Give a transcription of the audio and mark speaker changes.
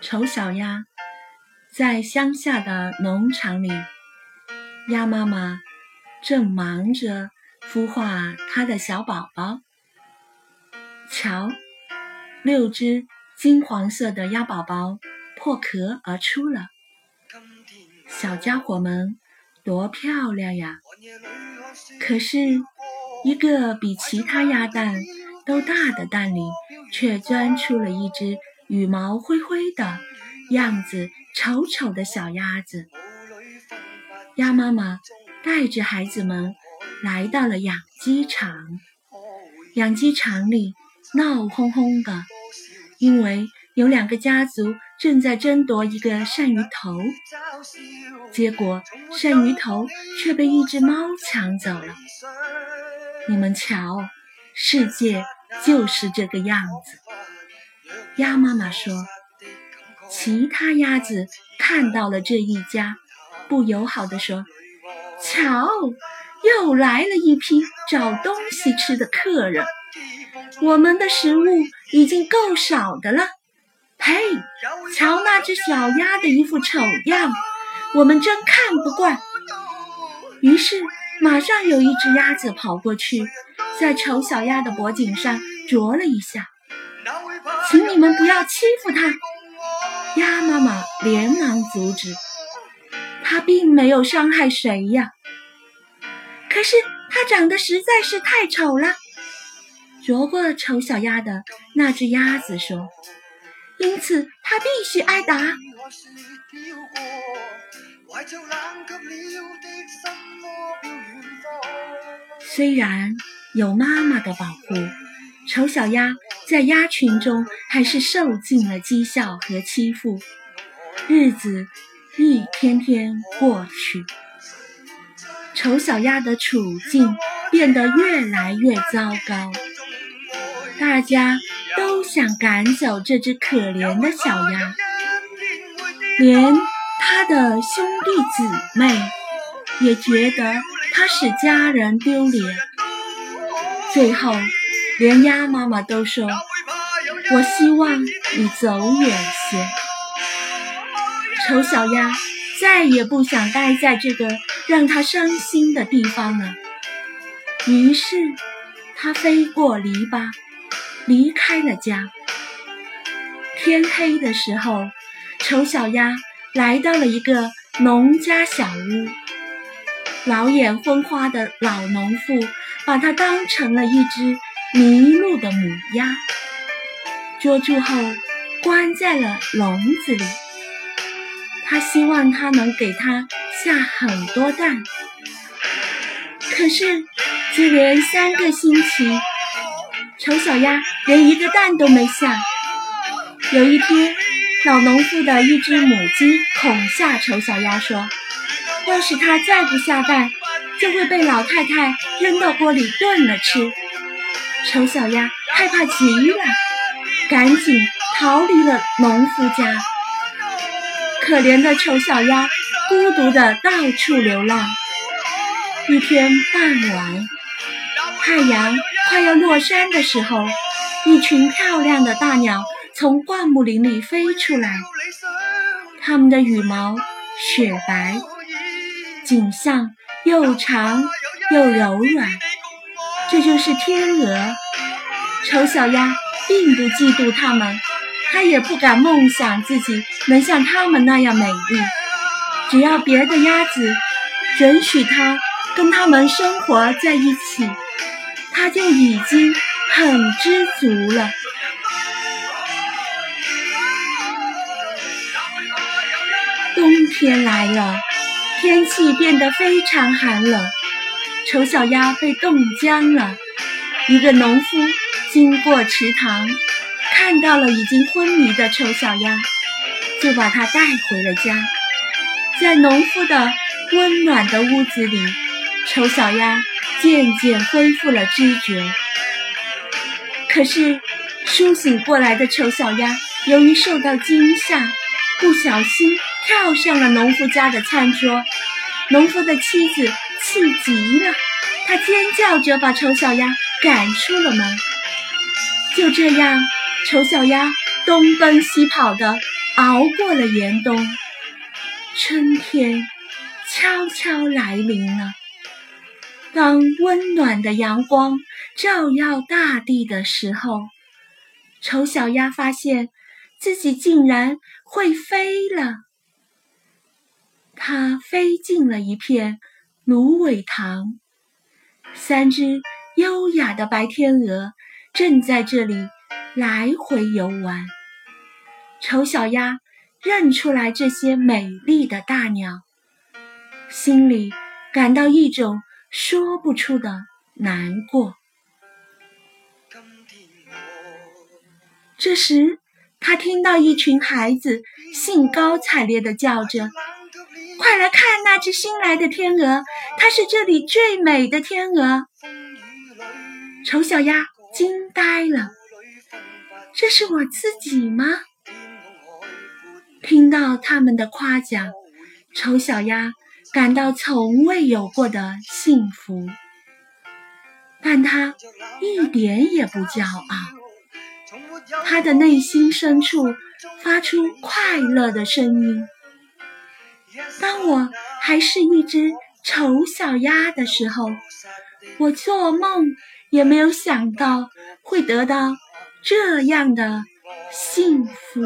Speaker 1: 丑小鸭在乡下的农场里，鸭妈妈正忙着孵化它的小宝宝。瞧，六只金黄色的鸭宝宝破壳而出了，小家伙们多漂亮呀！可是，一个比其他鸭蛋都大的蛋里，却钻出了一只羽毛灰灰的、样子丑丑的小鸭子。鸭妈妈带着孩子们来到了养鸡场，养鸡场里闹哄哄的，因为有两个家族正在争夺一个鳝鱼头，结果鳝鱼头却被一只猫抢走了。你们瞧，世界就是这个样子。鸭妈妈说：“其他鸭子看到了这一家，不友好地说：‘瞧，又来了一批找东西吃的客人。我们的食物已经够少的了。’呸！瞧那只小鸭的一副丑样，我们真看不惯。于是，马上有一只鸭子跑过去，在丑小鸭的脖颈上啄了一下。请你们不要欺负它！鸭妈妈连忙阻止。它并没有伤害谁呀。可是它长得实在是太丑了。啄过丑小鸭的那只鸭子说。因此，他必须挨打。虽然有妈妈的保护，丑小鸭在鸭群中还是受尽了讥笑和欺负。日子一天天过去，丑小鸭的处境变得越来越糟糕。大家。都想赶走这只可怜的小鸭，连他的兄弟姊妹也觉得他使家人丢脸。最后，连鸭妈妈都说：“我希望你走远些。”丑小鸭再也不想待在这个让他伤心的地方了，于是它飞过篱笆。离开了家。天黑的时候，丑小鸭来到了一个农家小屋。老眼昏花的老农妇把它当成了一只迷路的母鸭，捉住后关在了笼子里。他希望它能给它下很多蛋，可是接连三个星期。丑小鸭连一个蛋都没下。有一天，老农妇的一只母鸡恐吓丑小鸭说：“要是它再不下蛋，就会被老太太扔到锅里炖了吃。”丑小鸭害怕极了，赶紧逃离了农夫家。可怜的丑小鸭孤独地到处流浪。一天傍晚，太阳。快要落山的时候，一群漂亮的大鸟从灌木林里飞出来，它们的羽毛雪白，颈项又长又柔软，这就是天鹅。丑小鸭并不嫉妒它们，它也不敢梦想自己能像它们那样美丽。只要别的鸭子准许它跟它们生活在一起。它就已经很知足了。冬天来了，天气变得非常寒冷，丑小鸭被冻僵了。一个农夫经过池塘，看到了已经昏迷的丑小鸭，就把它带回了家。在农夫的温暖的屋子里，丑小鸭。渐渐恢复了知觉，可是苏醒过来的丑小鸭由于受到惊吓，不小心跳上了农夫家的餐桌。农夫的妻子气极了，他尖叫着把丑小鸭赶出了门。就这样，丑小鸭东奔西跑的熬过了严冬，春天悄悄来临了。当温暖的阳光照耀大地的时候，丑小鸭发现自己竟然会飞了。它飞进了一片芦苇塘，三只优雅的白天鹅正在这里来回游玩。丑小鸭认出来这些美丽的大鸟，心里感到一种。说不出的难过。这时，他听到一群孩子兴高采烈地叫着：“快来看那只新来的天鹅，它是这里最美的天鹅！”丑小鸭惊呆了：“这是我自己吗？”听到他们的夸奖，丑小鸭。感到从未有过的幸福，但它一点也不骄傲。他的内心深处发出快乐的声音。当我还是一只丑小鸭的时候，我做梦也没有想到会得到这样的幸福。